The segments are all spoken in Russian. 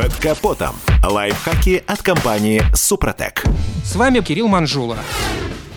Под капотом. Лайфхаки от компании «Супротек». С вами Кирилл Манжула.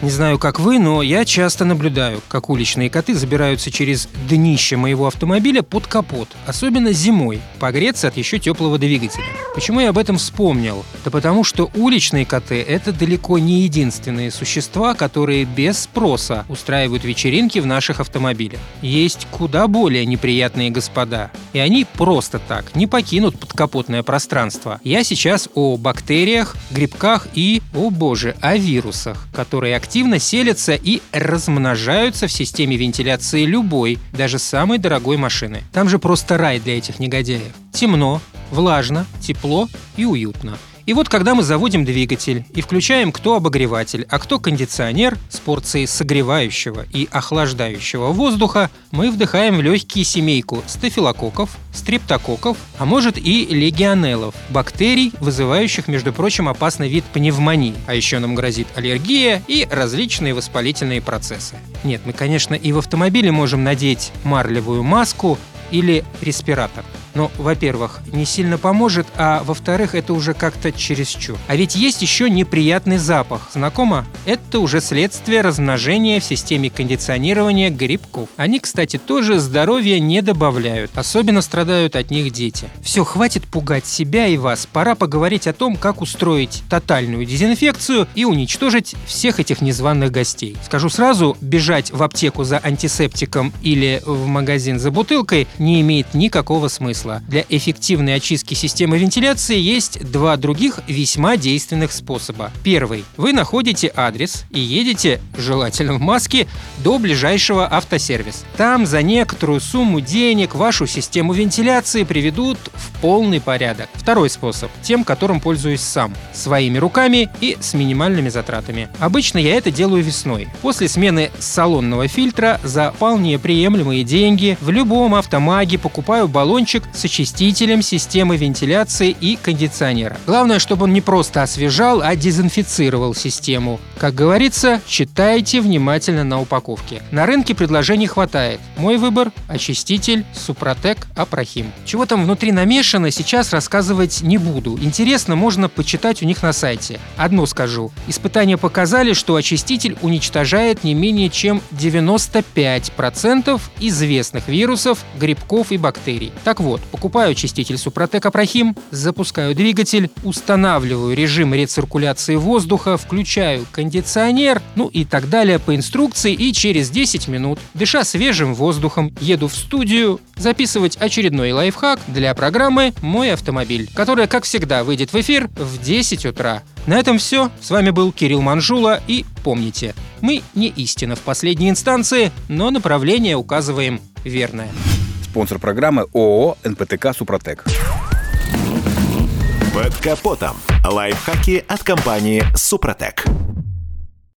Не знаю, как вы, но я часто наблюдаю, как уличные коты забираются через днище моего автомобиля под капот, особенно зимой, погреться от еще теплого двигателя. Почему я об этом вспомнил? Да потому что уличные коты – это далеко не единственные существа, которые без спроса устраивают вечеринки в наших автомобилях. Есть куда более неприятные господа, и они просто так не покинут подкапотное пространство. Я сейчас о бактериях, грибках и, о боже, о вирусах, которые активно селятся и размножаются в системе вентиляции любой, даже самой дорогой машины. Там же просто рай для этих негодяев. Темно, влажно, тепло и уютно. И вот когда мы заводим двигатель и включаем кто обогреватель, а кто кондиционер с порцией согревающего и охлаждающего воздуха, мы вдыхаем в легкие семейку стафилококков, стрептококков, а может и легионеллов, бактерий, вызывающих, между прочим, опасный вид пневмонии. А еще нам грозит аллергия и различные воспалительные процессы. Нет, мы, конечно, и в автомобиле можем надеть марлевую маску или респиратор – но, во-первых, не сильно поможет, а во-вторых, это уже как-то чересчур. А ведь есть еще неприятный запах. Знакомо? Это уже следствие размножения в системе кондиционирования грибков. Они, кстати, тоже здоровья не добавляют. Особенно страдают от них дети. Все, хватит пугать себя и вас. Пора поговорить о том, как устроить тотальную дезинфекцию и уничтожить всех этих незваных гостей. Скажу сразу, бежать в аптеку за антисептиком или в магазин за бутылкой не имеет никакого смысла смысла. Для эффективной очистки системы вентиляции есть два других весьма действенных способа. Первый. Вы находите адрес и едете, желательно в маске, до ближайшего автосервиса. Там за некоторую сумму денег вашу систему вентиляции приведут в полный порядок. Второй способ. Тем, которым пользуюсь сам. Своими руками и с минимальными затратами. Обычно я это делаю весной. После смены салонного фильтра за вполне приемлемые деньги в любом автомаге покупаю баллончик с очистителем системы вентиляции и кондиционера. Главное, чтобы он не просто освежал, а дезинфицировал систему. Как говорится, читайте внимательно на упаковке. На рынке предложений хватает. Мой выбор – очиститель Супротек Апрахим. Чего там внутри намешано, сейчас рассказывать не буду. Интересно, можно почитать у них на сайте. Одно скажу. Испытания показали, что очиститель уничтожает не менее чем 95% известных вирусов, грибков и бактерий. Так вот, покупаю очиститель Супротек Апрахим, запускаю двигатель, устанавливаю режим рециркуляции воздуха, включаю кондиционер, ну и так далее по инструкции, и через 10 минут, дыша свежим воздухом, еду в студию записывать очередной лайфхак для программы «Мой автомобиль», которая, как всегда, выйдет в эфир в 10 утра. На этом все. С вами был Кирилл Манжула. И помните, мы не истина в последней инстанции, но направление указываем верное. Спонсор программы ООО «НПТК Супротек». Под капотом. Лайфхаки от компании «Супротек».